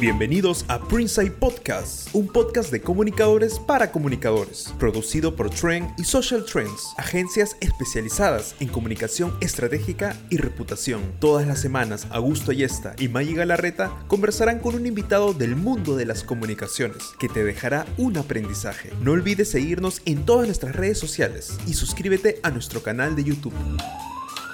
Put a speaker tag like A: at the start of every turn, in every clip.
A: Bienvenidos a Printside Podcast, un podcast de comunicadores para comunicadores, producido por Trend y Social Trends, agencias especializadas en comunicación estratégica y reputación. Todas las semanas, Augusto Ayesta y Maggie Galarreta conversarán con un invitado del mundo de las comunicaciones que te dejará un aprendizaje. No olvides seguirnos en todas nuestras redes sociales y suscríbete a nuestro canal de YouTube.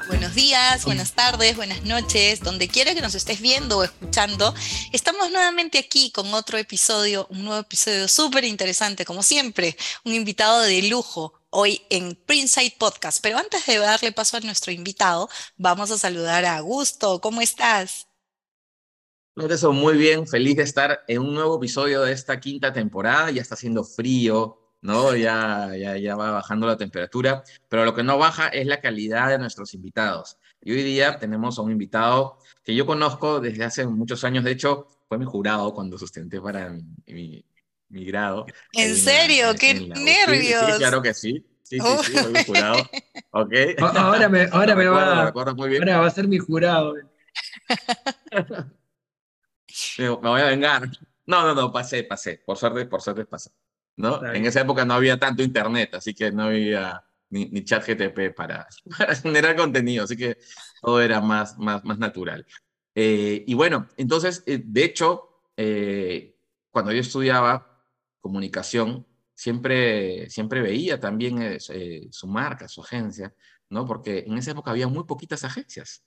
B: Buenos días, buenas tardes, buenas noches, donde quiera que nos estés viendo o escuchando. Estamos nuevamente aquí con otro episodio, un nuevo episodio súper interesante, como siempre, un invitado de lujo hoy en Princeside Podcast. Pero antes de darle paso a nuestro invitado, vamos a saludar a Augusto. ¿Cómo estás?
C: Muy bien, feliz de estar en un nuevo episodio de esta quinta temporada. Ya está haciendo frío, ¿no? Ya, ya, ya va bajando la temperatura, pero lo que no baja es la calidad de nuestros invitados. Y hoy día tenemos a un invitado que yo conozco desde hace muchos años, de hecho, fue mi jurado cuando sustenté para mi, mi, grado.
B: ¿En, serio? ¡Qué nervios!
C: Sí, claro que sí. Sí, sí, sí, fue mi jurado. ¿Ok?
D: Ahora me, ahora me va, ahora va a ser mi jurado.
C: me, voy a vengar. No, no, no, pasé, pasé. Por suerte, por suerte pasé. ¿No? En esa época no había tanto internet, así que no había ni, ni chat GTP para, para, generar contenido, así que todo era más, más, más natural. Eh, y bueno, entonces, eh, de hecho, eh, cuando yo estudiaba comunicación, siempre, siempre veía también su marca, su agencia, ¿no? Porque en esa época había muy poquitas agencias,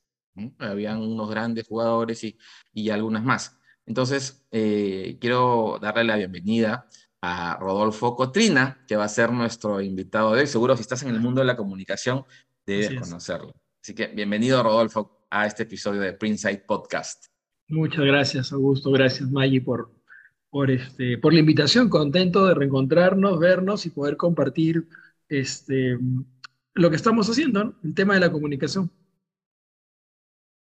C: habían unos grandes jugadores y, y algunas más. Entonces, quiero darle la bienvenida a Rodolfo Cotrina, que va a ser nuestro invitado de hoy. Seguro si estás en el mundo de la comunicación, debes conocerlo. Así que bienvenido, Rodolfo, a este episodio de Printside Podcast.
D: Muchas gracias, Augusto. Gracias, Maggie, por, por, este, por la invitación. Contento de reencontrarnos, vernos y poder compartir este, lo que estamos haciendo, el tema de la comunicación.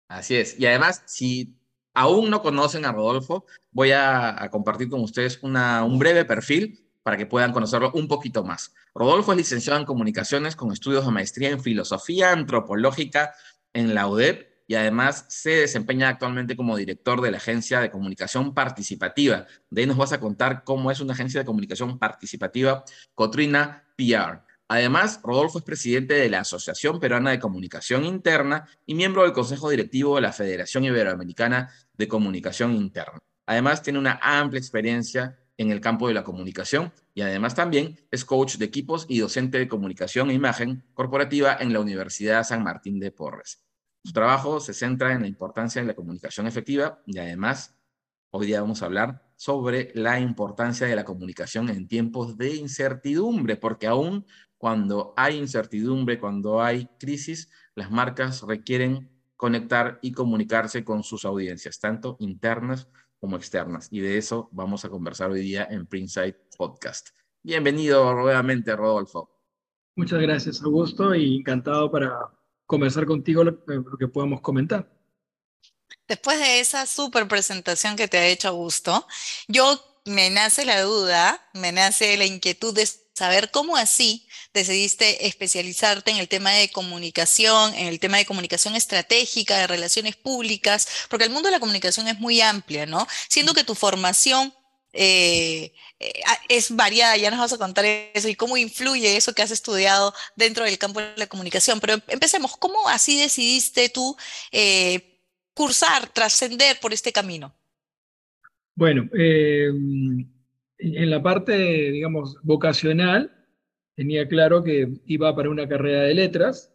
C: Así es. Y además, si aún no conocen a Rodolfo, voy a, compartir con ustedes un breve perfil para que puedan conocerlo un poquito más. Rodolfo es licenciado en comunicaciones con estudios de maestría en filosofía antropológica en la UDEP y además se desempeña actualmente como director de la agencia de comunicación participativa. De ahí nos vas a contar cómo es una agencia de comunicación participativa, Cotrina PR. Además, Rodolfo es presidente de la Asociación Peruana de Comunicación Interna y miembro del Consejo Directivo de la Federación Iberoamericana de Comunicación Interna. Además, tiene una amplia experiencia en el campo de la comunicación y además también es coach de equipos y docente de comunicación e imagen corporativa en la Universidad San Martín de Porres. Su trabajo se centra en la importancia de la comunicación efectiva y además hoy día vamos a hablar sobre la importancia de la comunicación en tiempos de incertidumbre, porque aún cuando hay incertidumbre, cuando hay crisis, las marcas requieren conectar y comunicarse con sus audiencias, tanto internas como externas. Y de eso vamos a conversar hoy día en Printside Podcast. Bienvenido nuevamente, Rodolfo.
D: Muchas gracias, Augusto, y encantado para conversar contigo lo, que podamos comentar.
B: Después de esa súper presentación que te ha hecho Augusto, yo me nace la duda, me nace la inquietud de saber cómo así decidiste especializarte en el tema de comunicación, en el tema de comunicación estratégica, de relaciones públicas, porque el mundo de la comunicación es muy amplia, ¿no? Siendo que tu formación eh, eh, es variada, ya nos vas a contar eso y cómo influye eso que has estudiado dentro del campo de la comunicación. Pero empecemos, ¿cómo así decidiste tú eh, cursar, trascender por este camino?
D: Bueno, en la parte, digamos, vocacional, tenía claro que iba para una carrera de letras,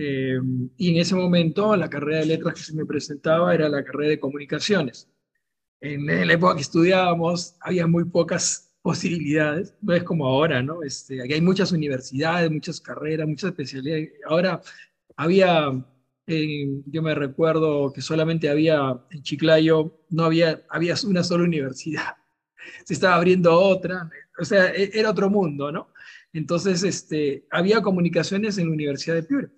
D: eh, y en ese momento la carrera de letras que se me presentaba era la carrera de comunicaciones. En, la época que estudiábamos había muy pocas posibilidades, no es como ahora, ¿no? Este, aquí hay muchas universidades, muchas carreras, muchas especialidades. Ahora había, yo me recuerdo que solamente había en Chiclayo, no había, había una sola universidad se estaba abriendo otra, o sea, e, era otro mundo, ¿no? Entonces, este, había comunicaciones en la Universidad de Piura.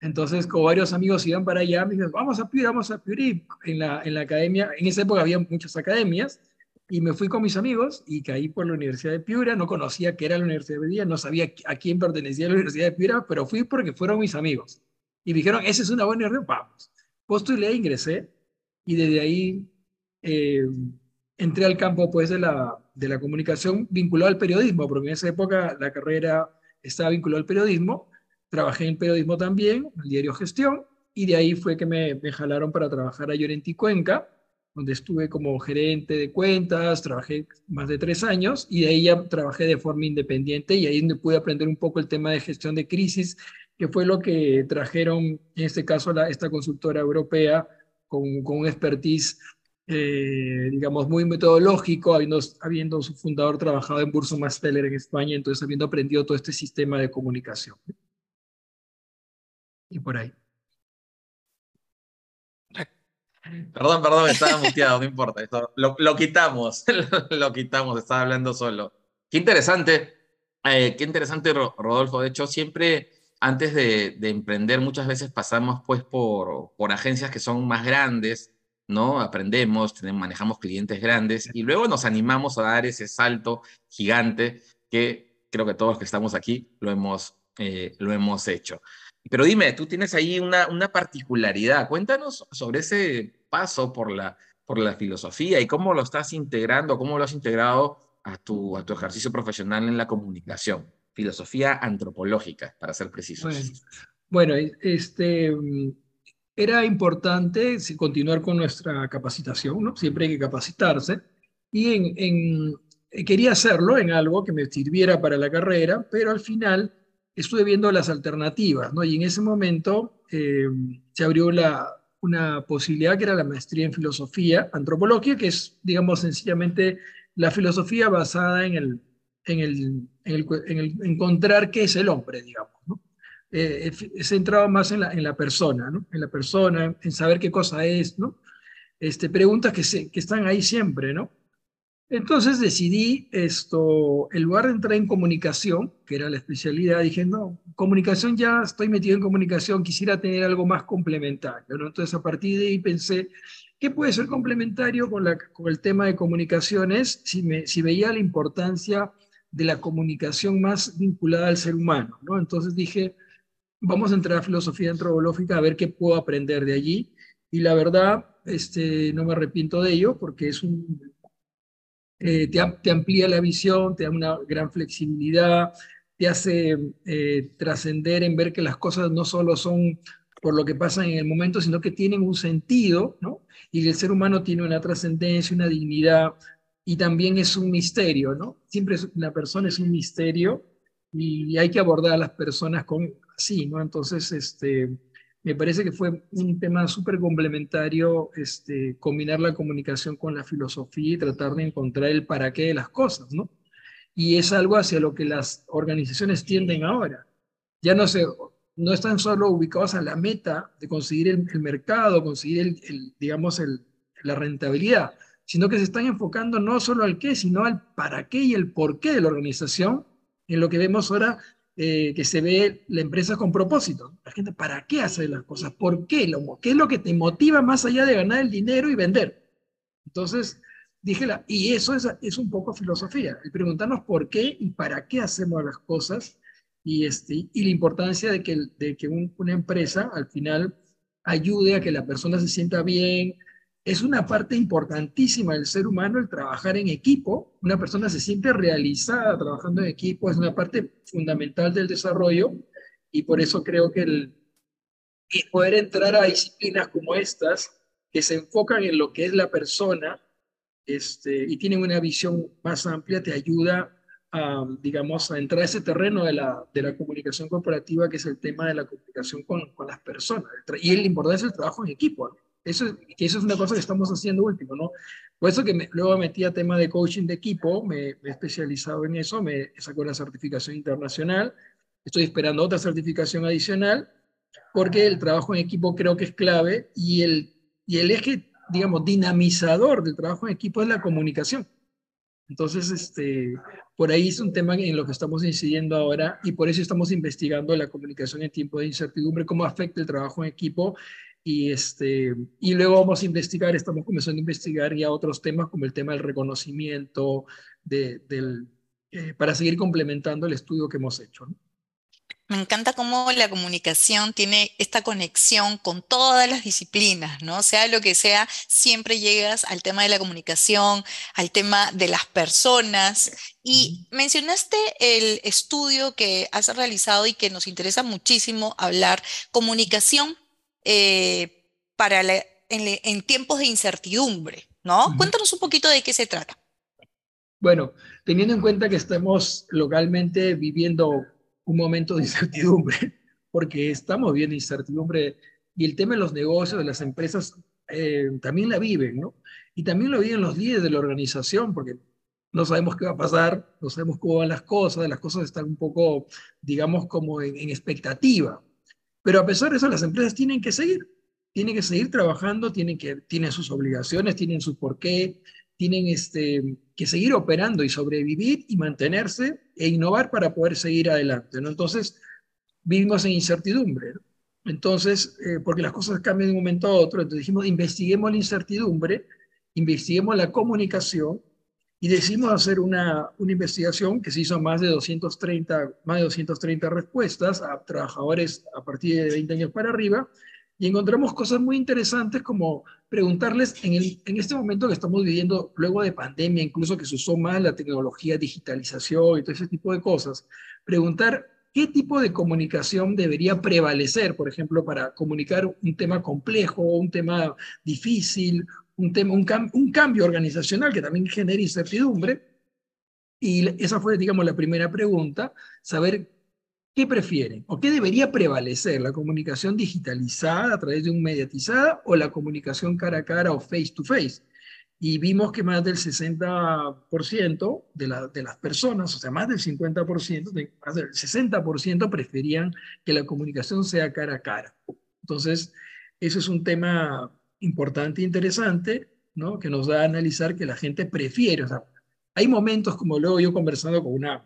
D: Entonces, como varios amigos iban para allá, me dijeron, vamos a Piura, vamos a Piura. en la, en la academia, en esa época había muchas academias, y me fui con mis amigos y caí por la Universidad de Piura. No conocía qué era la Universidad de Piura, no sabía a quién pertenecía la Universidad de Piura, pero fui porque fueron mis amigos. Y dijeron, esa es una buena universidad, vamos. Postulé, ingresé, y desde ahí eh, entré al campo pues de la, de la comunicación vinculado al periodismo, porque en esa época la carrera estaba vinculada al periodismo. Trabajé en periodismo también, en el diario Gestión, y de ahí fue que me, me jalaron para trabajar a Llorenti Cuenca, donde estuve como gerente de cuentas, trabajé más de tres años y de ahí ya trabajé de forma independiente y ahí pude aprender un poco el tema de gestión de crisis, que fue lo que trajeron en este caso esta consultora europea con, un expertise, eh, digamos, muy metodológico, habiendo, su fundador trabajado en Burso Masteller en España, entonces habiendo aprendido todo este sistema de comunicación. Y por ahí.
C: Perdón, perdón, estaba muteado, no importa. lo, lo, quitamos, lo, quitamos, estaba hablando solo. Qué interesante, eh, qué interesante, Rodolfo. De hecho, siempre antes de, de, emprender, muchas veces pasamos pues por, por agencias que son más grandes, ¿no? Aprendemos, manejamos clientes grandes y luego nos animamos a dar ese salto gigante que creo que todos los que estamos aquí lo hemos, eh, lo hemos hecho. Pero dime, tú tienes ahí una, una particularidad. Cuéntanos sobre ese paso por la, por la filosofía y cómo lo estás integrando, cómo lo has integrado a tu, a tu ejercicio profesional en la comunicación. Filosofía antropológica, para ser precisos.
D: Bueno, este, era importante continuar con nuestra capacitación, ¿no? Siempre hay que capacitarse. Y en, en, quería hacerlo en algo que me sirviera para la carrera, pero al final estuve viendo las alternativas, ¿no? Y en ese momento eh, se abrió la, una posibilidad que era la maestría en filosofía antropológica, que es, digamos, sencillamente la filosofía basada en el, en el, en el, en el encontrar qué es el hombre, digamos, ¿no? Eh, centrado más en la, en la persona, ¿no? En la persona, en saber qué cosa es, ¿no? Este, preguntas que, se, que están ahí siempre, ¿no? Entonces decidí esto, en lugar de entrar en comunicación, que era la especialidad, dije, no, comunicación ya estoy metido en comunicación, quisiera tener algo más complementario, ¿no? Entonces a partir de ahí pensé, ¿qué puede ser complementario con, la, con el tema de comunicaciones si, me, si veía la importancia de la comunicación más vinculada al ser humano, ¿no? Entonces dije, vamos a entrar a filosofía antropológica a ver qué puedo aprender de allí. Y la verdad, este, no me arrepiento de ello porque es un, eh, te, amplía la visión, te da una gran flexibilidad, te hace eh, trascender en ver que las cosas no solo son por lo que pasa en el momento, sino que tienen un sentido, ¿no? Y el ser humano tiene una trascendencia, una dignidad, y también es un misterio, ¿no? Siempre la persona es un misterio y hay que abordar a las personas con así, ¿no? Entonces, este, me parece que fue un tema súper complementario este, combinar la comunicación con la filosofía y tratar de encontrar el para qué de las cosas, ¿no? Y es algo hacia lo que las organizaciones tienden ahora. Ya no, se, no están solo ubicados a la meta de conseguir el, mercado, conseguir, el, digamos, el, la rentabilidad, sino que se están enfocando no solo al qué, sino al para qué y el por qué de la organización, en lo que vemos ahora eh, que se ve la empresa con propósito. La gente, ¿para qué hace las cosas? ¿Por qué? ¿Qué es lo que te motiva más allá de ganar el dinero y vender? Entonces, dije, y eso es, es un poco filosofía, el preguntarnos por qué y para qué hacemos las cosas y, este, y la importancia de que, de que una empresa al final ayude a que la persona se sienta bien, es una parte importantísima del ser humano el trabajar en equipo. Una persona se siente realizada trabajando en equipo, es una parte fundamental del desarrollo y por eso creo que el, poder entrar a disciplinas como estas, que se enfocan en lo que es la persona este, y tienen una visión más amplia, te ayuda a, digamos, a entrar a ese terreno de la, de la comunicación corporativa, que es el tema de la comunicación con, con las personas. Y la importancia del trabajo en equipo. ¿no? Eso, eso es una cosa que estamos haciendo último, ¿no? Por eso que me, luego metí a tema de coaching de equipo, me, he especializado en eso, me sacó la certificación internacional, estoy esperando otra certificación adicional, porque el trabajo en equipo creo que es clave y el, y el eje, digamos, dinamizador del trabajo en equipo es la comunicación. Entonces, este, por ahí es un tema en lo que estamos incidiendo ahora y por eso estamos investigando la comunicación en tiempo de incertidumbre, cómo afecta el trabajo en equipo y, este, y luego vamos a investigar, estamos comenzando a investigar ya otros temas como el tema del reconocimiento, de, del, eh, para seguir complementando el estudio que hemos hecho.
B: Me encanta cómo la comunicación tiene esta conexión con todas las disciplinas, ¿no? Sea lo que sea, siempre llegas al tema de la comunicación, al tema de las personas. Y mencionaste el estudio que has realizado y que nos interesa muchísimo hablar, comunicación eh, para en, tiempos de incertidumbre, ¿no? Cuéntanos un poquito de qué se trata.
D: Bueno, teniendo en cuenta que estamos localmente viviendo un momento de incertidumbre, porque estamos viendo incertidumbre y el tema de los negocios, de las empresas, eh, también la viven, ¿no? Y también lo viven los líderes de la organización, porque no sabemos qué va a pasar, no sabemos cómo van las cosas, las cosas están un poco, digamos, como en, expectativa. Pero a pesar de eso, las empresas tienen que seguir, tienen que seguir trabajando, tienen, que, tienen sus obligaciones, tienen su porqué, tienen este, que seguir operando y sobrevivir y mantenerse e innovar para poder seguir adelante. ¿no? Entonces, vivimos en incertidumbre. Entonces, eh, porque las cosas cambian de un momento a otro, entonces dijimos, investiguemos la incertidumbre, investiguemos la comunicación y decidimos hacer una, una investigación que se hizo más de 230, más de 230 respuestas a trabajadores a partir de 20 años para arriba y encontramos cosas muy interesantes como preguntarles en, el, en este momento que estamos viviendo, luego de pandemia, incluso que se usó más la tecnología, digitalización y todo ese tipo de cosas, preguntar qué tipo de comunicación debería prevalecer, por ejemplo, para comunicar un tema complejo, un tema difícil, un, tema, un, un cambio organizacional que también genera incertidumbre. Y esa fue, digamos, la primera pregunta, saber ¿Qué prefieren? ¿O qué debería prevalecer? ¿La comunicación digitalizada a través de un mediatizada o la comunicación cara a cara o face to face? Y vimos que más del 60% de, la, de las personas, o sea, más del 50%, más del 60% preferían que la comunicación sea cara a cara. Entonces, eso es un tema importante e interesante, ¿no? Que nos da a analizar que la gente prefiere, o sea, hay momentos como luego yo conversando con una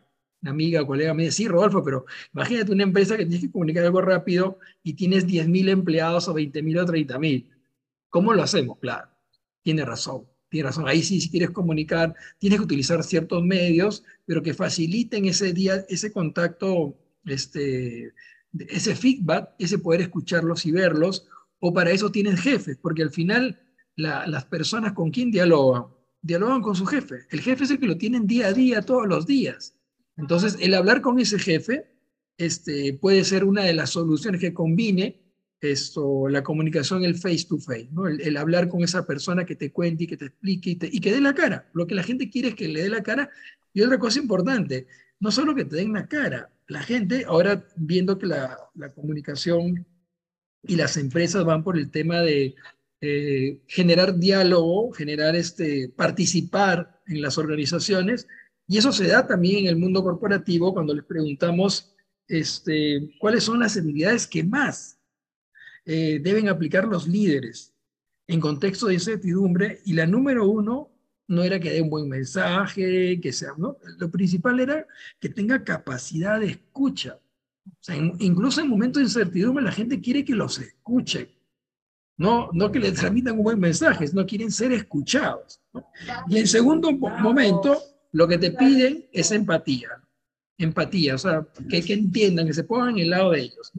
D: amiga colega me dice, sí, Rodolfo, pero imagínate una empresa que tienes que comunicar algo rápido y tienes 10.000 empleados o 20.000 o 30.000. ¿Cómo lo hacemos? Claro, tiene razón, tiene razón. Ahí sí, si quieres comunicar, tienes que utilizar ciertos medios, pero que faciliten ese día, ese contacto, este, ese feedback, ese poder escucharlos y verlos, o para eso tienes jefes, porque al final las personas con quien dialogan, dialogan con su jefe. El jefe es el que lo tienen día a día, todos los días. Entonces, el hablar con ese jefe este, puede ser una de las soluciones que combine esto, la comunicación, el face to face, el, hablar con esa persona que te cuente y que te explique y, que dé la cara. Lo que la gente quiere es que le dé la cara. Y otra cosa importante, no solo que te den la cara, la gente, ahora viendo que la, comunicación y las empresas van por el tema de eh, generar diálogo, generar este, participar en las organizaciones, y eso se da también en el mundo corporativo cuando les preguntamos este, cuáles son las habilidades que más eh, deben aplicar los líderes en contexto de incertidumbre. Y la número uno no era que dé un buen mensaje, que sea, ¿no? Lo principal era que tenga capacidad de escucha. Incluso en momentos de incertidumbre la gente quiere que los escuchen. No, no que les transmitan un buen mensaje, no quieren ser escuchados. Y en segundo momento, lo que te piden es empatía. Empatía, o sea, que, entiendan, que se pongan en el lado de ellos.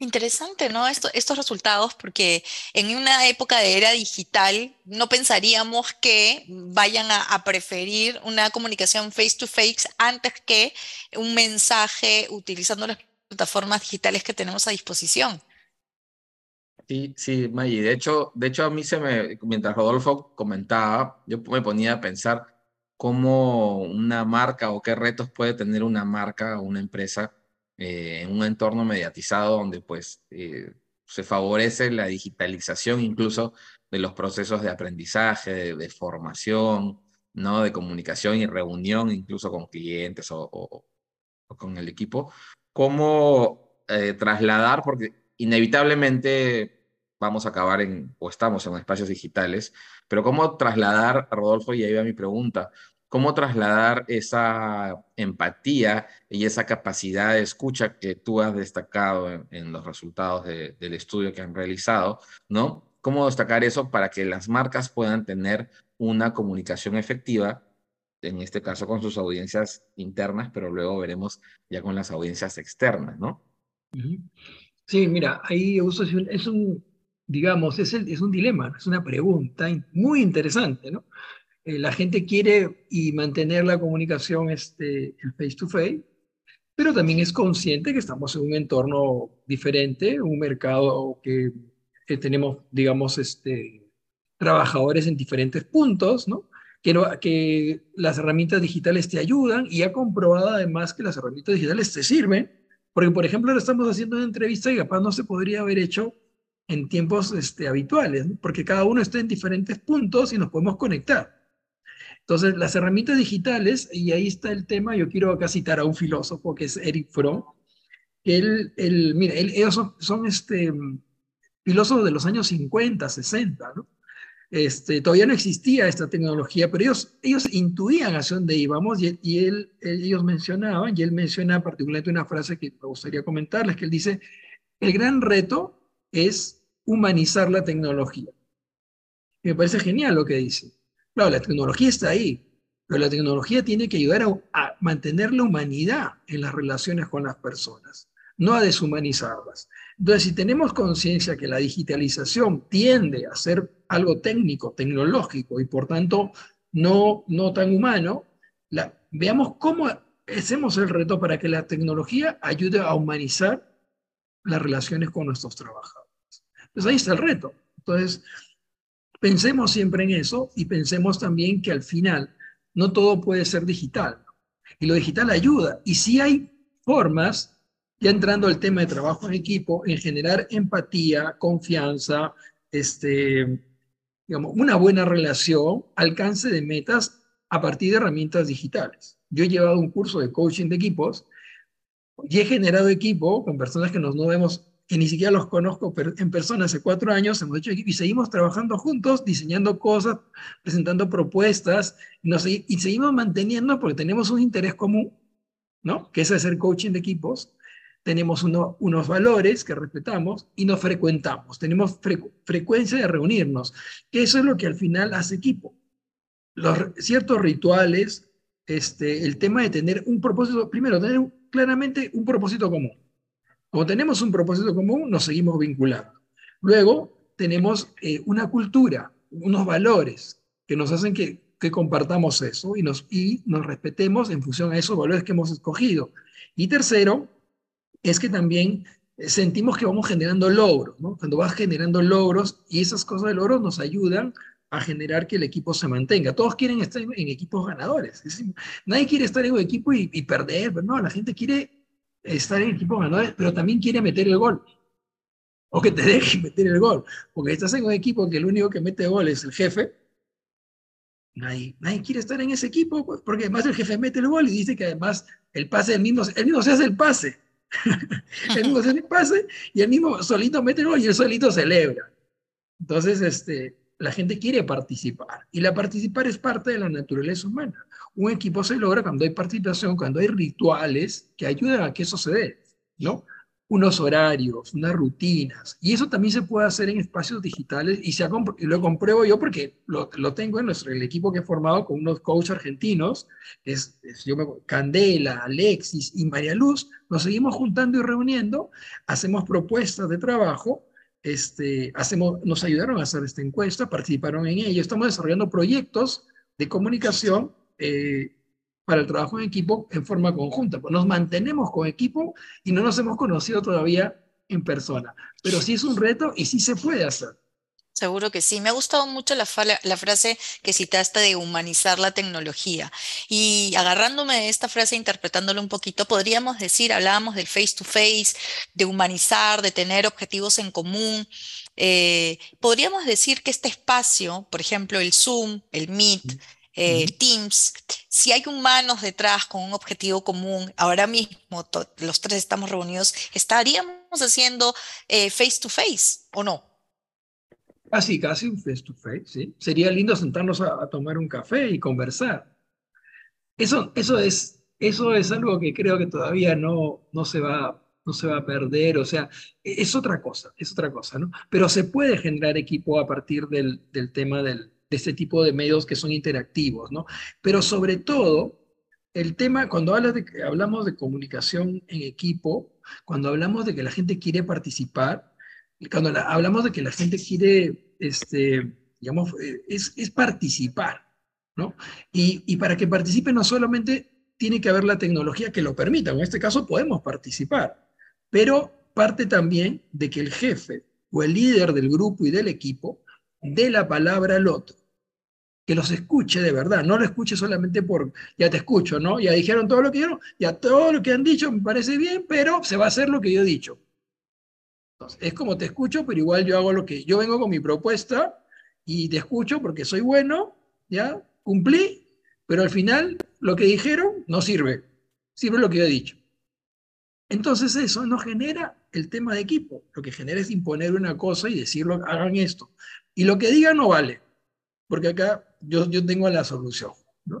B: Interesante, ¿no? estos resultados, porque en una época de era digital no pensaríamos que vayan a, preferir una comunicación face to face antes que un mensaje utilizando las plataformas digitales que tenemos a disposición.
C: Sí, sí, Maggie. De hecho, de hecho, a mí se me, mientras Rodolfo comentaba, yo me ponía a pensar cómo una marca o qué retos puede tener una marca o una empresa eh, en un entorno mediatizado donde pues eh, se favorece la digitalización incluso de los procesos de aprendizaje, de, formación, ¿no? de comunicación y reunión incluso con clientes o, o con el equipo. Cómo eh, trasladar, porque inevitablemente vamos a acabar en, o estamos en espacios digitales, pero cómo trasladar, Rodolfo, y ahí va mi pregunta, cómo trasladar esa empatía y esa capacidad de escucha que tú has destacado en, los resultados del estudio que han realizado, ¿no? ¿Cómo destacar eso para que las marcas puedan tener una comunicación efectiva en este caso con sus audiencias internas, pero luego veremos ya con las audiencias externas, ¿no?
D: Sí, mira, ahí es un, digamos, es, es un dilema, es una pregunta muy interesante, ¿no? Eh, la gente quiere y mantener la comunicación este, face to face, pero también es consciente que estamos en un entorno diferente, un mercado que, tenemos, digamos, este, trabajadores en diferentes puntos, ¿no? Que, que las herramientas digitales te ayudan y ha comprobado además que las herramientas digitales te sirven, porque por ejemplo ahora estamos haciendo una entrevista y capaz no se podría haber hecho en tiempos este, habituales, porque cada uno está en diferentes puntos y nos podemos conectar. Entonces, las herramientas digitales, y ahí está el tema, yo quiero acá citar a un filósofo que es Eric Fromm, que él, él mira, ellos son, este, filósofos de los años 50, 60, ¿no? Este, todavía no existía esta tecnología, pero ellos, ellos intuían hacia dónde íbamos y, él, ellos mencionaban, y él menciona particularmente una frase que me gustaría comentarles, que él dice, el gran reto es humanizar la tecnología. Me parece genial lo que dice. Claro, la tecnología está ahí, pero la tecnología tiene que ayudar a, mantener la humanidad en las relaciones con las personas, no a deshumanizarlas. Entonces, si tenemos conciencia que la digitalización tiende a ser algo técnico, tecnológico y por tanto no, no tan humano, la, veamos cómo hacemos el reto para que la tecnología ayude a humanizar las relaciones con nuestros trabajadores. Pues ahí está el reto. Entonces, pensemos siempre en eso y pensemos también que al final no todo puede ser digital. Y lo digital ayuda. Y si hay formas, ya entrando al tema de trabajo en equipo, en generar empatía, confianza, este, digamos, una buena relación, alcance de metas a partir de herramientas digitales. Yo he llevado un curso de coaching de equipos y he generado equipo con personas que nos no vemos que ni siquiera los conozco en persona hace cuatro años, hemos hecho equipo y seguimos trabajando juntos, diseñando cosas, presentando propuestas, y, y seguimos manteniendo porque tenemos un interés común, ¿no? Que es hacer coaching de equipos, tenemos unos valores que respetamos y nos frecuentamos, tenemos frecuencia de reunirnos, que eso es lo que al final hace equipo. Los ciertos rituales, este, el tema de tener un propósito, primero, tener claramente un propósito común como tenemos un propósito común, nos seguimos vinculando. Luego, tenemos eh, una cultura, unos valores que nos hacen que, compartamos eso y nos, y nos respetemos en función a esos valores que hemos escogido. Y tercero, es que también eh, sentimos que vamos generando logros, ¿no? Cuando vas generando logros y esas cosas de logros nos ayudan a generar que el equipo se mantenga. Todos quieren estar en, equipos ganadores. nadie quiere estar en un equipo y, y perder, no, la gente quiere estar en equipo ganador, pero también quiere meter el gol. O que te deje meter el gol. Porque estás en un equipo que el único que mete gol es el jefe. Nadie, nadie quiere estar en ese equipo, pues, porque además el jefe mete el gol y dice que además el pase, el mismo, el mismo se hace el pase. el mismo se hace el pase y el mismo solito mete el gol y el solito celebra. Entonces, este, la gente quiere participar y la participar es parte de la naturaleza humana un equipo se logra cuando hay participación, cuando hay rituales que ayudan a que eso se dé, ¿no? Unos horarios, unas rutinas. Y eso también se puede hacer en espacios digitales y, se lo compruebo yo porque lo, tengo en nuestro, el equipo que he formado con unos coaches argentinos, es, me, Candela, Alexis y María Luz, nos seguimos juntando y reuniendo, hacemos propuestas de trabajo este, hacemos, nos ayudaron a hacer esta encuesta, participaron en ella. Estamos desarrollando proyectos de comunicación eh, para el trabajo en equipo en forma conjunta. Pues nos mantenemos con equipo y no nos hemos conocido todavía en persona, pero sí es un reto y sí se puede hacer.
B: Seguro que sí. Me ha gustado mucho la, la, frase que citaste de humanizar la tecnología. Y agarrándome de esta frase, interpretándolo un poquito, podríamos decir, hablábamos del face to face, de humanizar, de tener objetivos en común. Eh, podríamos decir que este espacio, por ejemplo, el Zoom, el Meet, eh, Teams, si hay humanos detrás con un objetivo común, ahora mismo los tres estamos reunidos, ¿estaríamos haciendo eh, face to face o no?
D: Casi, casi un face to face, ¿sí? Sería lindo sentarnos a, tomar un café y conversar. Eso, eso, es, eso es algo que creo que todavía no, no, se va, no se va a perder, o sea, e, es otra cosa, es otra cosa, ¿no? Pero se puede generar equipo a partir del, del tema del, de este tipo de medios que son interactivos, ¿no? Pero sobre todo, el tema, cuando de, hablamos de comunicación en equipo, cuando hablamos de que la gente quiere participar, cuando hablamos de que la gente quiere, este, digamos, eh, es, participar, ¿no? Y, y para que participe no solamente tiene que haber la tecnología que lo permita, en este caso podemos participar, pero parte también de que el jefe o el líder del grupo y del equipo dé la palabra al otro, que los escuche de verdad, no lo escuche solamente por, ya te escucho, ¿no? Ya dijeron todo lo que dijeron, ya todo lo que han dicho me parece bien, pero se va a hacer lo que yo he dicho. Es como te escucho, pero igual yo hago lo que, yo vengo con mi propuesta y te escucho porque soy bueno, ya, cumplí, pero al final lo que dijeron no sirve, sirve lo que yo he dicho. Entonces eso no genera el tema de equipo. Lo que genera es imponer una cosa y decirlo, hagan esto. Y lo que digan no vale, porque acá yo, yo tengo la solución.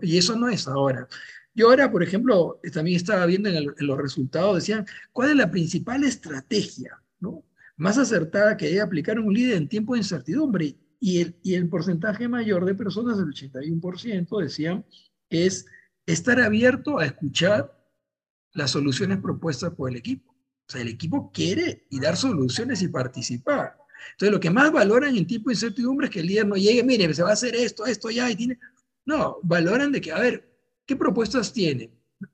D: Y eso no es ahora. Yo ahora, por ejemplo, también estaba viendo en, los resultados, decían, ¿cuál es la principal estrategia ¿no? Más acertada que aplicar un líder en tiempo de incertidumbre? Y el, y el porcentaje mayor de personas, el 81%, decían que es estar abierto a escuchar las soluciones propuestas por el equipo. O sea, el equipo quiere y dar soluciones y participar. Entonces, lo que más valoran en tipo de incertidumbre es que el líder no llegue, mire, se va a hacer esto, esto ya, y tiene... No, valoran de que, a ver, ¿qué propuestas tiene?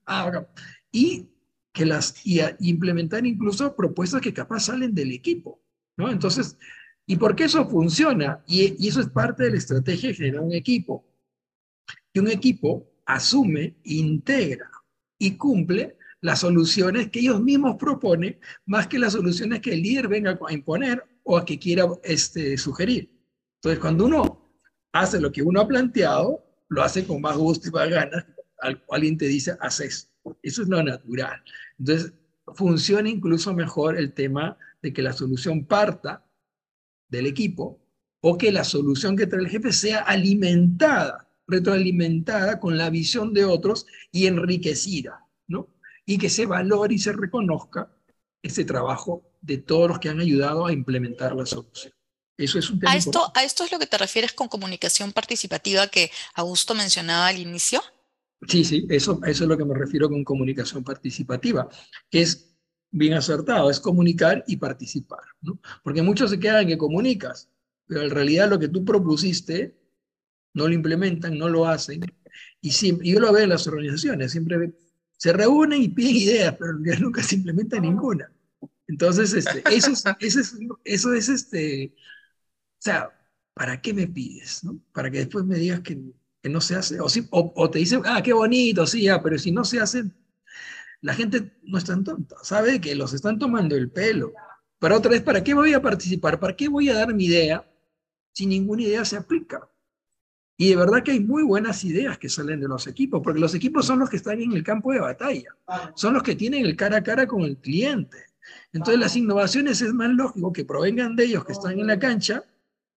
D: Ah, y que las y implementar incluso propuestas que capaz salen del equipo, ¿no? Entonces, ¿y por qué eso funciona? Y, y eso es parte de la estrategia de generar un equipo. Que un equipo asume, integra y cumple las soluciones que ellos mismos proponen, más que las soluciones que el líder venga a imponer o a que quiera este, sugerir. Entonces, cuando uno hace lo que uno ha planteado, lo hace con más gusto y más ganas, al alguien te dice, haces. Eso es lo natural. Entonces, funciona incluso mejor el tema de que la solución parta del equipo o que la solución que trae el jefe sea alimentada, retroalimentada con la visión de otros y enriquecida, ¿no? y que se valore y se reconozca ese trabajo de todos los que han ayudado a implementar la solución. Eso es un tema
B: ¿A esto, ¿A esto es lo que te refieres con comunicación participativa que Augusto mencionaba al inicio?
D: Sí, sí, eso, eso es lo que me refiero con comunicación participativa, que es bien acertado, es comunicar y participar. ¿no? Porque muchos se quedan en que comunicas, pero en realidad lo que tú propusiste no lo implementan, no lo hacen. Y, siempre, y yo lo veo en las organizaciones, siempre se reúnen y piden ideas, pero nunca se implementa ninguna. Entonces, este, eso, es, eso, es, eso es, este, o sea, ¿para qué me pides? No? Para que después me digas que no se hace, o, o, te dicen, ah, qué bonito, sí, ya, pero si no se hace, la gente no es tan tonta, sabe que los están tomando el pelo. Pero otra vez, ¿para qué voy a participar? ¿Para qué voy a dar mi idea si ninguna idea se aplica? Y de verdad que hay muy buenas ideas que salen de los equipos, porque los equipos son los que están en el campo de batalla, son los que tienen el cara a cara con el cliente. Entonces las innovaciones es más lógico que provengan de ellos que están en la cancha,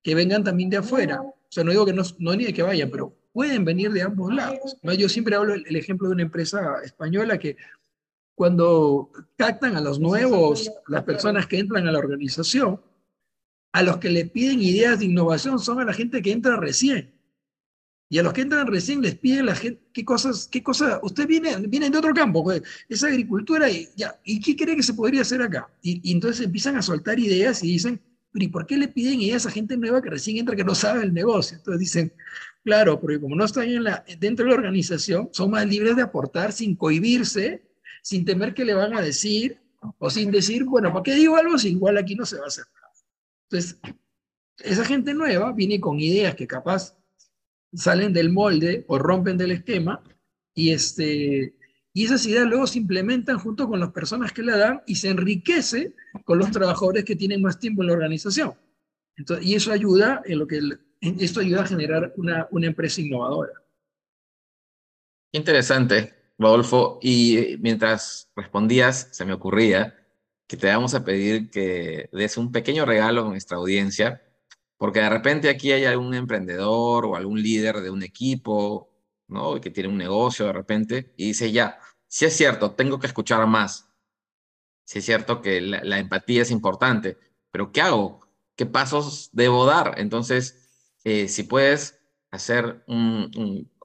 D: que vengan también de afuera. O sea, no digo que no, no ni de que vayan, pero pueden venir de ambos lados. Yo siempre hablo el, ejemplo de una empresa española que cuando captan a los nuevos, las personas que entran a la organización, a los que le piden ideas de innovación son a la gente que entra recién y a los que entran recién les piden la gente, ¿qué cosas, qué cosas? Usted viene, viene de otro campo, pues, es agricultura y ya, ¿y qué cree que se podría hacer acá? Y, entonces empiezan a soltar ideas y dicen, ¿y por qué le piden ideas a gente nueva que recién entra que no sabe el negocio? Entonces dicen, claro, porque como no están dentro de la organización, son más libres de aportar sin cohibirse, sin temer que le van a decir, o sin decir, bueno, ¿por qué digo algo si igual aquí no se va a hacer nada? Entonces, esa gente nueva viene con ideas que capaz salen del molde o rompen del esquema y, este, y esas ideas luego se implementan junto con las personas que la dan y se enriquece con los trabajadores que tienen más tiempo en la organización. Entonces, y eso ayuda en lo que esto ayuda a generar una, una empresa innovadora.
C: Interesante, Rodolfo. Y mientras respondías, se me ocurría que te vamos a pedir que des un pequeño regalo a nuestra audiencia porque de repente aquí hay algún emprendedor o algún líder de un equipo, ¿no? Que tiene un negocio de repente y dice, ya, si es cierto, tengo que escuchar más. Si es cierto que la, empatía es importante, pero ¿qué hago? ¿Qué pasos debo dar? Entonces, eh, si puedes hacer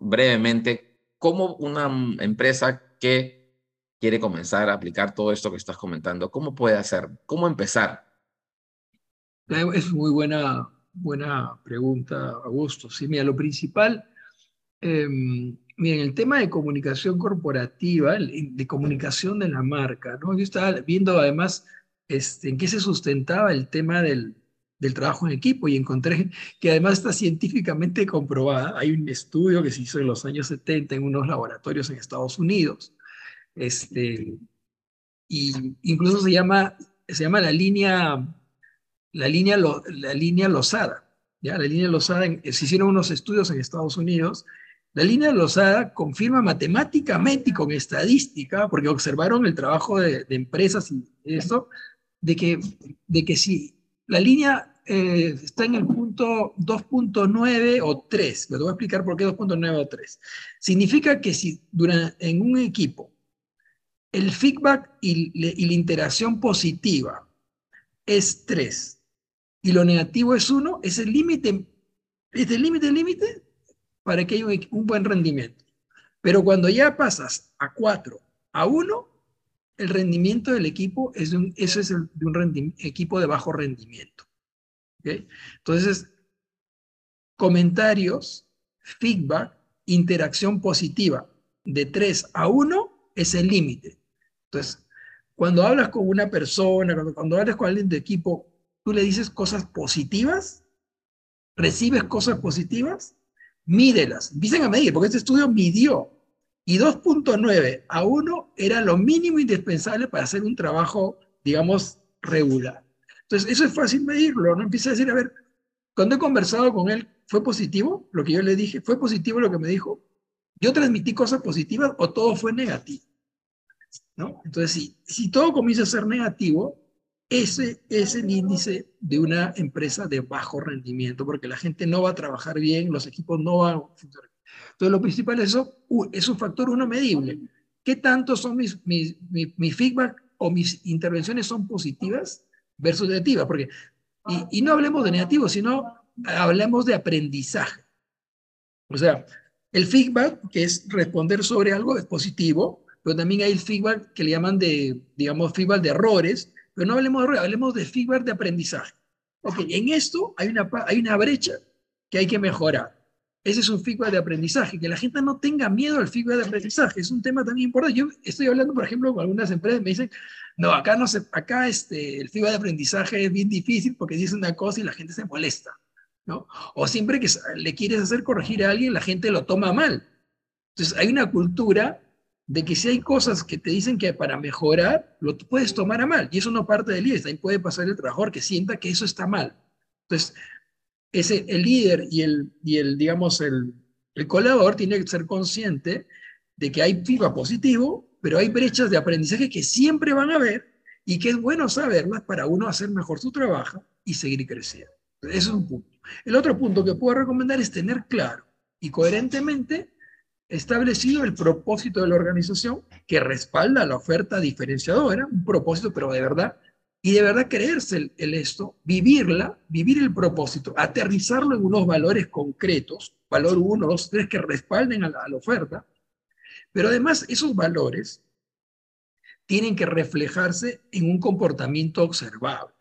C: brevemente cómo una empresa que quiere comenzar a aplicar todo esto que estás comentando, cómo puede hacer, cómo empezar?
D: Es muy buena, buena pregunta, Augusto. Sí, mira, lo principal, eh, el tema de comunicación corporativa, de comunicación de la marca, ¿no? Yo estaba viendo además este, en qué se sustentaba el tema del, del trabajo en equipo y encontré que además está científicamente comprobada. Hay un estudio que se hizo en los años 70 en unos laboratorios en Estados Unidos. Este, y incluso se llama, se llama la línea, la línea, la línea Lozada. ¿ya? La línea Lozada, se hicieron unos estudios en Estados Unidos. La línea Lozada confirma matemáticamente y con estadística, porque observaron el trabajo de, de empresas y eso, de que, de que si la línea eh, está en el punto 2.9 o 3. Les voy a explicar por qué 2.9 o 3. Significa que si durante, en un equipo el feedback y, la interacción positiva es 3 y lo negativo es 1, es el límite, es el límite, límite para que haya un, buen rendimiento. Pero cuando ya pasas a 4, a 1, el rendimiento del equipo es un, eso es de un equipo de bajo rendimiento. Entonces, comentarios, feedback, interacción positiva de 3 a 1 es el límite. Entonces, cuando hablas con una persona, cuando, hablas con alguien de equipo, tú le dices cosas positivas, recibes cosas positivas, mídelas, empiecen a medir, porque este estudio midió. Y 2.9 a 1 era lo mínimo indispensable para hacer un trabajo, digamos, regular. Entonces, eso es fácil medirlo, ¿no? Empieza a decir, a ver, cuando he conversado con él, ¿fue positivo lo que yo le dije? ¿Fue positivo lo que me dijo? ¿Yo transmití cosas positivas o todo fue negativo? ¿No? Entonces, si, si todo comienza a ser negativo, ese es el índice de una empresa de bajo rendimiento, porque la gente no va a trabajar bien, los equipos no van a funcionar. Entonces, lo principal es eso, es un factor uno medible. ¿Qué tanto son mis, mis, mi feedback o mis intervenciones son positivas? Versus negativa, porque, y, y no hablemos de negativo, sino hablemos de aprendizaje. O sea, el feedback, que es responder sobre algo, es positivo, pero también hay el feedback que le llaman de, digamos, feedback de errores, pero no hablemos de errores, hablemos de feedback de aprendizaje. Ok, en esto hay una, hay una brecha que hay que mejorar. Ese es un feedback de aprendizaje, que la gente no tenga miedo al feedback de aprendizaje, es un tema también importante. Yo estoy hablando, por ejemplo, con algunas empresas, me dicen, no, acá no se, acá este, el feedback de aprendizaje es bien difícil porque dice una cosa y la gente se molesta, ¿no? O siempre que le quieres hacer corregir a alguien, la gente lo toma mal. Entonces, hay una cultura de que si hay cosas que te dicen que para mejorar, lo puedes tomar a mal. Y eso no parte del líder, también puede pasar el trabajador que sienta que eso está mal. Entonces, ese, el líder y el, y el digamos, el, el colaborador tiene que ser consciente de que hay feedback positivo, pero hay brechas de aprendizaje que siempre van a haber y que es bueno saberlas para uno hacer mejor su trabajo y seguir creciendo. Ese es un punto. El otro punto que puedo recomendar es tener claro y coherentemente establecido el propósito de la organización que respalda la oferta diferenciadora, un propósito, pero de verdad y de verdad creerse el, esto, vivirla, vivir el propósito, aterrizarlo en unos valores concretos, valor 1, 2, 3 que respalden a la, oferta, pero además esos valores tienen que reflejarse en un comportamiento observable.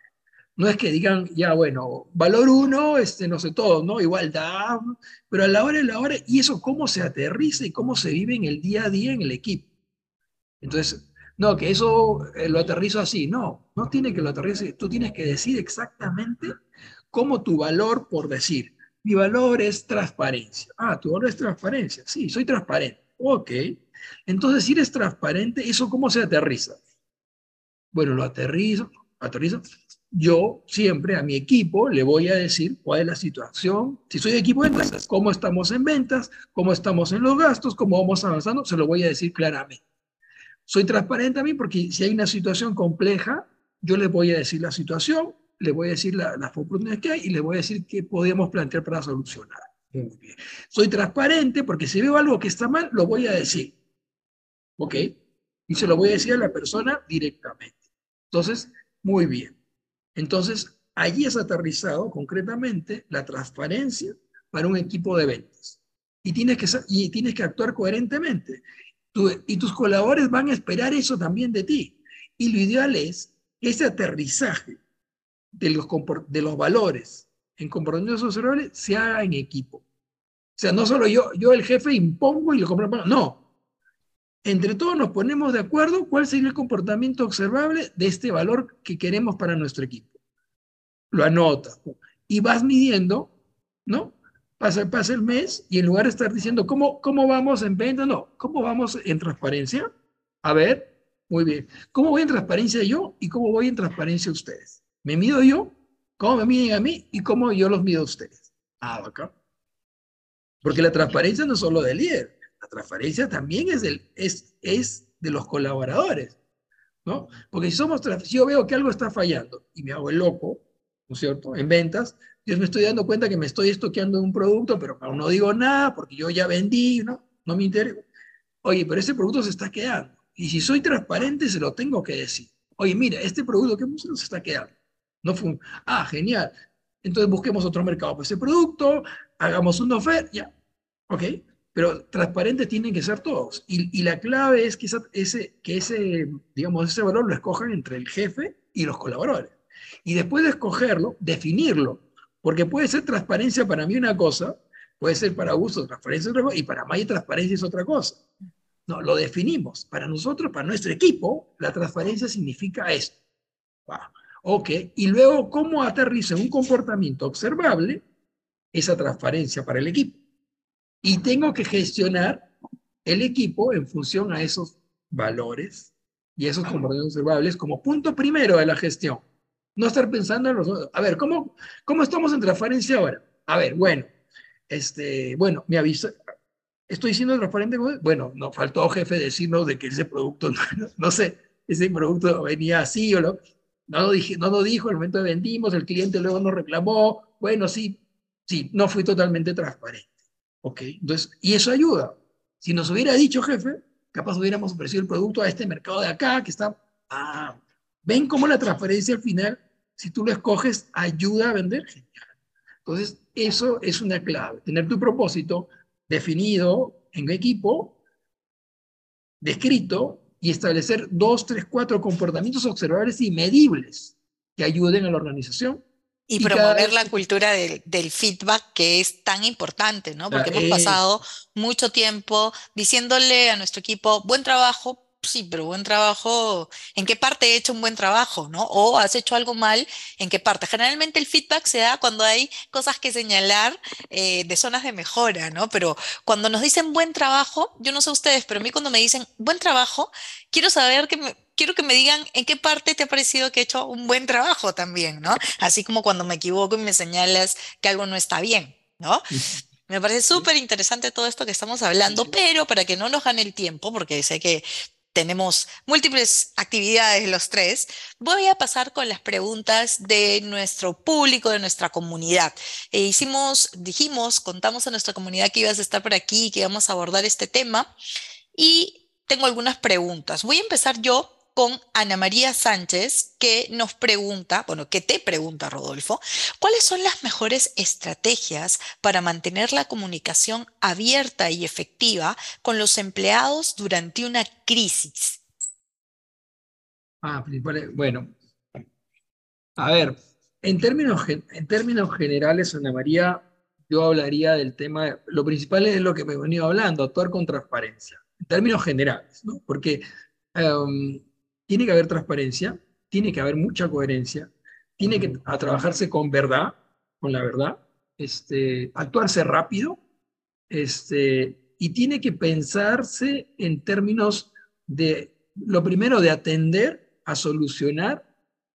D: No es que digan, ya bueno, valor 1, este, no sé todo, ¿no? Igualdad, pero a la hora de la hora, y eso cómo se aterriza y cómo se vive en el día a día en el equipo. Entonces, no, que eso eh, lo aterrizo así. No, no tiene que lo aterrizo. Tú tienes que decir exactamente cómo tu valor, por decir, mi valor es transparencia. Ah, tu valor es transparencia. Sí, soy transparente. Ok. Entonces, si eres transparente, ¿eso cómo se aterriza? Bueno, lo aterrizo, aterrizo. Yo siempre a mi equipo le voy a decir cuál es la situación. Si soy equipo de ventas, cómo estamos en ventas, cómo estamos en los gastos, cómo vamos avanzando, se lo voy a decir claramente. Soy transparente a mí porque si hay una situación compleja, yo les voy a decir la situación, les voy a decir las oportunidades que hay y les voy a decir qué podemos plantear para solucionar. Muy bien. Soy transparente porque si veo algo que está mal, lo voy a decir. ¿Ok? Y se lo voy a decir a la persona directamente. Entonces, muy bien. Entonces, allí es aterrizado concretamente la transparencia para un equipo de ventas. Y tienes que, y tienes que actuar coherentemente. y tus colaboradores van a esperar eso también de ti. Y lo ideal es ese aterrizaje de los, de los valores en comportamientos observables se haga en equipo. O sea, no solo yo, yo el jefe impongo y lo compro. No. Entre todos nos ponemos de acuerdo cuál sería el comportamiento observable de este valor que queremos para nuestro equipo. Lo anotas. Y vas midiendo, ¿no? Pasa, el mes y en lugar de estar diciendo, ¿cómo, ¿cómo vamos en venta? No, ¿cómo vamos en transparencia? A ver, muy bien. ¿Cómo voy en transparencia yo y cómo voy en transparencia ustedes? ¿Me mido yo? ¿Cómo me miden a mí y cómo yo los mido a ustedes? Ah, acá. Porque la transparencia no es solo del líder, la transparencia también es, del, es, de los colaboradores, ¿no? Porque si somos, yo veo que algo está fallando y me hago el loco, ¿no es cierto? En ventas, yo me estoy dando cuenta que me estoy estoqueando un producto, pero aún no digo nada porque yo ya vendí, ¿no? No me interesa. Oye, pero ese producto se está quedando. Y si soy transparente, se lo tengo que decir. Oye, mira, este producto que se está quedando. No fue ah, genial. Entonces busquemos otro mercado para ese producto, hagamos una oferta, ya. ¿Ok? Pero transparentes tienen que ser todos. Y, la clave es que, ese, que ese, digamos, ese valor lo escojan entre el jefe y los colaboradores. Y después de escogerlo, definirlo. Porque puede ser transparencia para mí una cosa, puede ser para Augusto transparencia otra cosa, y para Maya transparencia es otra cosa. No, lo definimos. Para nosotros, para nuestro equipo, la transparencia significa esto. Ok, y luego, ¿cómo aterriza un comportamiento observable esa transparencia para el equipo? Y tengo que gestionar el equipo en función a esos valores y esos comportamientos observables como punto primero de la gestión. No estar pensando en los... A ver, ¿cómo, cómo estamos en transparencia ahora? A ver, bueno, este, bueno, me avisa, estoy siendo transparente bueno, nos faltó jefe decirnos de que ese producto, no, no sé, ese producto venía así o lo, no lo, dije, no lo dijo, el momento de vendimos, el cliente luego nos reclamó, bueno, sí, sí, no fui totalmente transparente. ¿Ok? Entonces, y eso ayuda. Si nos hubiera dicho, jefe, capaz hubiéramos ofrecido el producto a este mercado de acá, que está... Ah, ven cómo la transparencia al final, si tú lo escoges, ayuda a vender. Genial. Entonces, eso es una clave. Tener tu propósito definido en equipo, descrito, y establecer dos, tres, cuatro comportamientos observables y medibles que ayuden a la organización.
B: Y, promover la cultura del, feedback que es tan importante, ¿no? Porque hemos pasado mucho tiempo diciéndole a nuestro equipo, buen trabajo, sí, pero buen trabajo, ¿en qué parte he hecho un buen trabajo, no? O has hecho algo mal, ¿en qué parte? Generalmente el feedback se da cuando hay cosas que señalar eh, de zonas de mejora, ¿no? Pero cuando nos dicen buen trabajo, yo no sé ustedes, pero a mí cuando me dicen buen trabajo, quiero saber que me, quiero que me digan en qué parte te ha parecido que he hecho un buen trabajo también, ¿no? Así como cuando me equivoco y me señalas que algo no está bien, ¿no? Me parece súper interesante todo esto que estamos hablando, pero para que no nos gane el tiempo, porque sé que tenemos múltiples actividades los tres, voy a pasar con las preguntas de nuestro público, de nuestra comunidad. E hicimos, dijimos, contamos a nuestra comunidad que ibas a estar por aquí, que íbamos a abordar este tema y tengo algunas preguntas. Voy a empezar yo con Ana María Sánchez, que nos pregunta, bueno, que te pregunta, Rodolfo, ¿cuáles son las mejores estrategias para mantener la comunicación abierta y efectiva con los empleados durante una crisis?
D: Ah, bueno, a ver, en términos, en términos generales, Ana María, yo hablaría del tema, lo principal es lo que me he venido hablando, actuar con transparencia, en términos generales, ¿no? Porque em, tiene que haber transparencia, tiene que haber mucha coherencia, tiene que trabajarse con verdad, con la verdad, este, actuarse rápido, este, y tiene que pensarse en términos de, lo primero, de atender a solucionar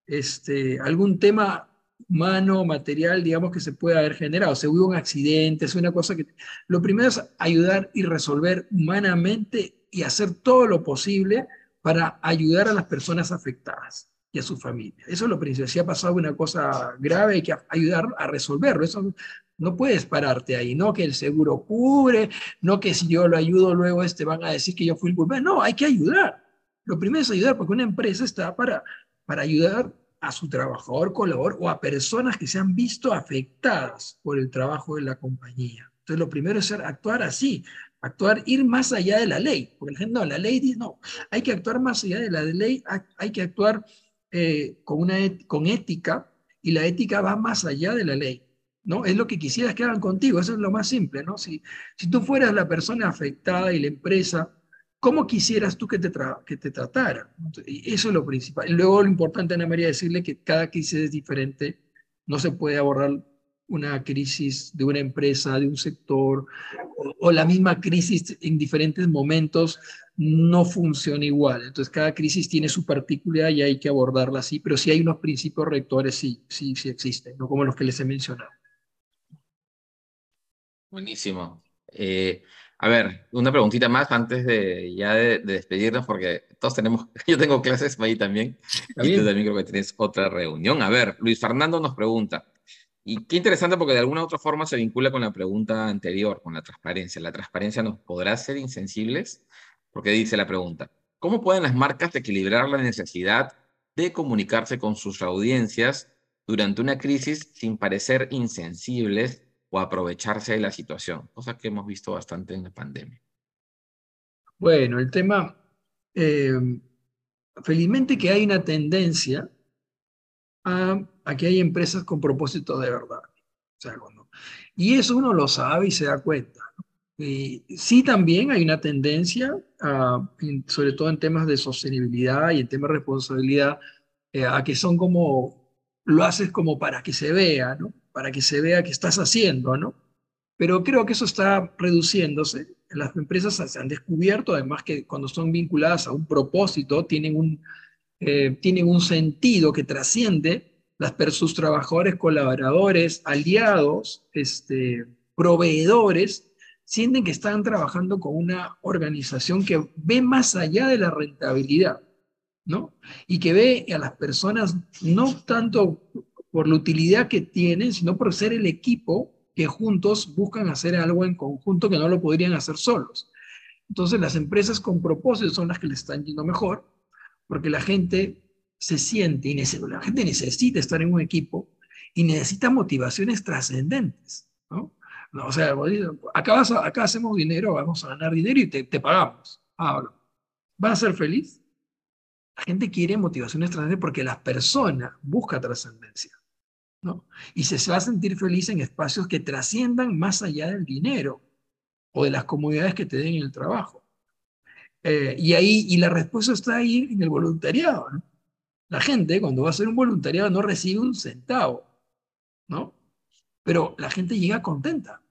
D: este, algún tema humano, material, digamos, que se pueda haber generado. Se hubo un accidente, es una cosa que... Lo primero es ayudar y resolver humanamente y hacer todo lo posible para ayudar a las personas afectadas y a su familia. Eso es lo principal. Si ha pasado una cosa grave, hay que ayudar a resolverlo. Eso no puedes pararte ahí, no que el seguro cubre, no que si yo lo ayudo luego este van a decir que yo fui el culpable. No, hay que ayudar. Lo primero es ayudar porque una empresa está para, para ayudar a su trabajador colaborador o a personas que se han visto afectadas por el trabajo de la compañía. Entonces, lo primero es actuar así, actuar, ir más allá de la ley. Porque la gente, no, la ley dice, no, hay que actuar más allá de la ley, hay que actuar eh, con, una, con ética, y la ética va más allá de la ley. ¿no? Es lo que quisieras que hagan contigo, eso es lo más simple, ¿no? Si, si tú fueras la persona afectada y la empresa, ¿cómo quisieras tú que te, que te tratara? Y eso es lo principal. Y luego lo importante, Ana María, decirle que cada crisis es diferente, no se puede abordar una crisis de una empresa, de un sector, o, la misma crisis en diferentes momentos no funciona igual. Entonces, cada crisis tiene su particularidad y hay que abordarla así, pero sí hay unos principios rectores, sí, sí, sí existen, no como los que les he mencionado.
C: Buenísimo. Eh, a ver, una preguntita más antes de ya de, despedirnos, porque todos tenemos, yo tengo clases ahí también, y tú también creo que tienes otra reunión. A ver, Luis Fernando nos pregunta, y qué interesante porque de alguna u otra forma se vincula con la pregunta anterior, con la transparencia. ¿La transparencia nos podrá ser insensibles? Porque dice la pregunta, ¿cómo pueden las marcas equilibrar la necesidad de comunicarse con sus audiencias durante una crisis sin parecer insensibles o aprovecharse de la situación, cosa que hemos visto bastante en la pandemia.
D: Bueno, el tema, eh, felizmente que hay una tendencia a, que hay empresas con propósito de verdad. y eso uno lo sabe y se da cuenta. sí también hay una tendencia, sobre todo en temas de sostenibilidad y en temas de responsabilidad, eh, a que son como, lo haces como para que se vea, ¿no? para que se vea que estás haciendo, ¿no? Pero creo que eso está reduciéndose. Las empresas se han descubierto, además, que cuando son vinculadas a un propósito, tienen un, eh, tienen un sentido que trasciende las, sus trabajadores, colaboradores, aliados, este, proveedores, sienten que están trabajando con una organización que ve más allá de la rentabilidad, ¿no? Y que ve a las personas no tanto por la utilidad que tienen, sino por ser el equipo que juntos buscan hacer algo en conjunto que no lo podrían hacer solos. Entonces las empresas con propósito son las que les están yendo mejor, porque la gente se siente, y la gente necesita estar en un equipo y necesita motivaciones trascendentes. ¿no? o sea, acá, acá hacemos dinero, vamos a ganar dinero y te, pagamos. Ahora, ¿vas a ser feliz? La gente quiere motivaciones trascendentes porque la persona busca trascendencia. Y se va a sentir feliz en espacios que trasciendan más allá del dinero o de las comodidades que te den en el trabajo. Eh, y ahí, y la respuesta está ahí en el voluntariado, La gente cuando va a hacer un voluntariado no recibe un centavo, ¿no? Pero la gente llega contenta,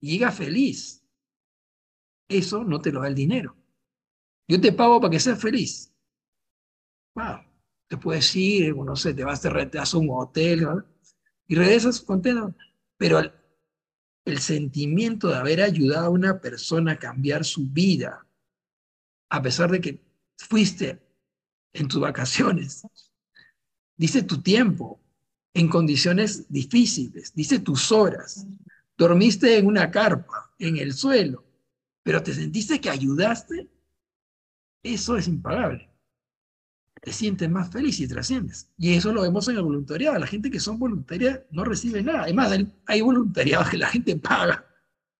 D: llega feliz. Eso no te lo da el dinero. Yo te pago para que seas feliz. Te puedes ir, no sé, te vas, a un hotel y regresas contento. Pero el, sentimiento de haber ayudado a una persona a cambiar su vida, a pesar de que fuiste en tus vacaciones, dice tu tiempo en condiciones difíciles, dice tus horas, dormiste en una carpa, en el suelo, pero te sentiste que ayudaste, eso es impagable te sientes más feliz y trasciendes. Y eso lo vemos en el voluntariado. La gente que son voluntarias no recibe nada. Además, hay voluntariados que la gente paga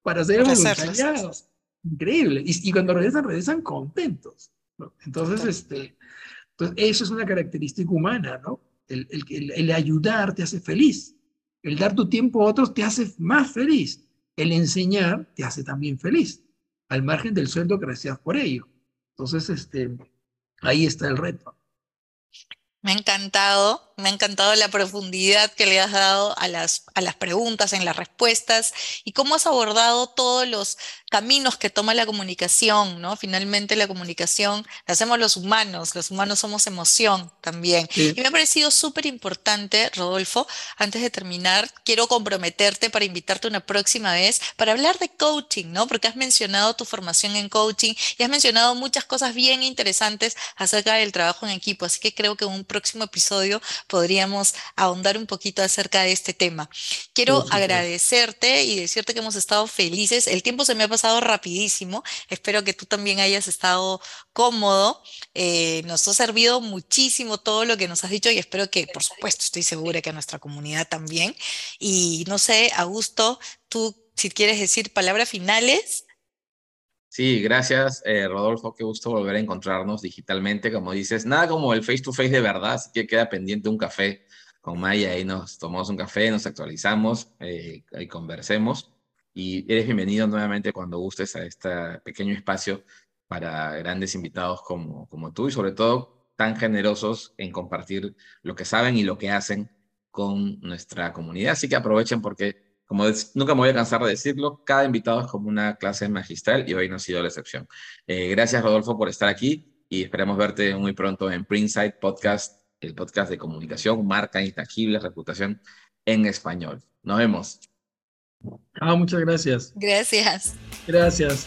D: para ser voluntariados. Increíble. Y, cuando regresan, regresan contentos. Entonces, este, entonces, eso es una característica humana, ¿no? El, ayudar te hace feliz. El dar tu tiempo a otros te hace más feliz. El enseñar te hace también feliz, al margen del sueldo que recibas por ello. Entonces, este, ahí está el reto.
B: Me ha encantado, me ha encantado la profundidad que le has dado a las, a las preguntas, en las respuestas y cómo has abordado todos los caminos que toma la comunicación, ¿no? Finalmente la comunicación la hacemos los humanos, los humanos somos emoción también. Y me ha parecido súper importante, Rodolfo, antes de terminar, quiero comprometerte para invitarte una próxima vez para hablar de coaching, ¿no? Porque has mencionado tu formación en coaching y has mencionado muchas cosas bien interesantes acerca del trabajo en equipo, así que creo que un próximo episodio podríamos ahondar un poquito acerca de este tema. Quiero agradecerte y decirte que hemos estado felices. El tiempo se me ha pasado rapidísimo. Espero que tú también hayas estado cómodo. Eh, nos ha servido muchísimo todo lo que nos has dicho y espero que, por supuesto, estoy segura que a nuestra comunidad también. Y no sé, Augusto, tú si quieres decir palabras finales.
C: Sí, gracias, eh, Rodolfo. Qué gusto volver a encontrarnos digitalmente. Como dices, nada como el face to face de verdad, así que queda pendiente un café con Maya. Ahí nos tomamos un café, nos actualizamos eh, y conversemos. Y eres bienvenido nuevamente cuando gustes a este pequeño espacio para grandes invitados como, como tú y sobre todo tan generosos en compartir lo que saben y lo que hacen con nuestra comunidad. Así que aprovechen porque como nunca me voy a cansar de decirlo, cada invitado es como una clase magistral y hoy no ha sido la excepción. Eh, gracias, Rodolfo, por estar aquí y esperamos verte muy pronto en Printsight Podcast, el podcast de comunicación, marca intangible, reputación en español. Nos vemos.
D: Ah, muchas gracias.
B: Gracias.
D: Gracias.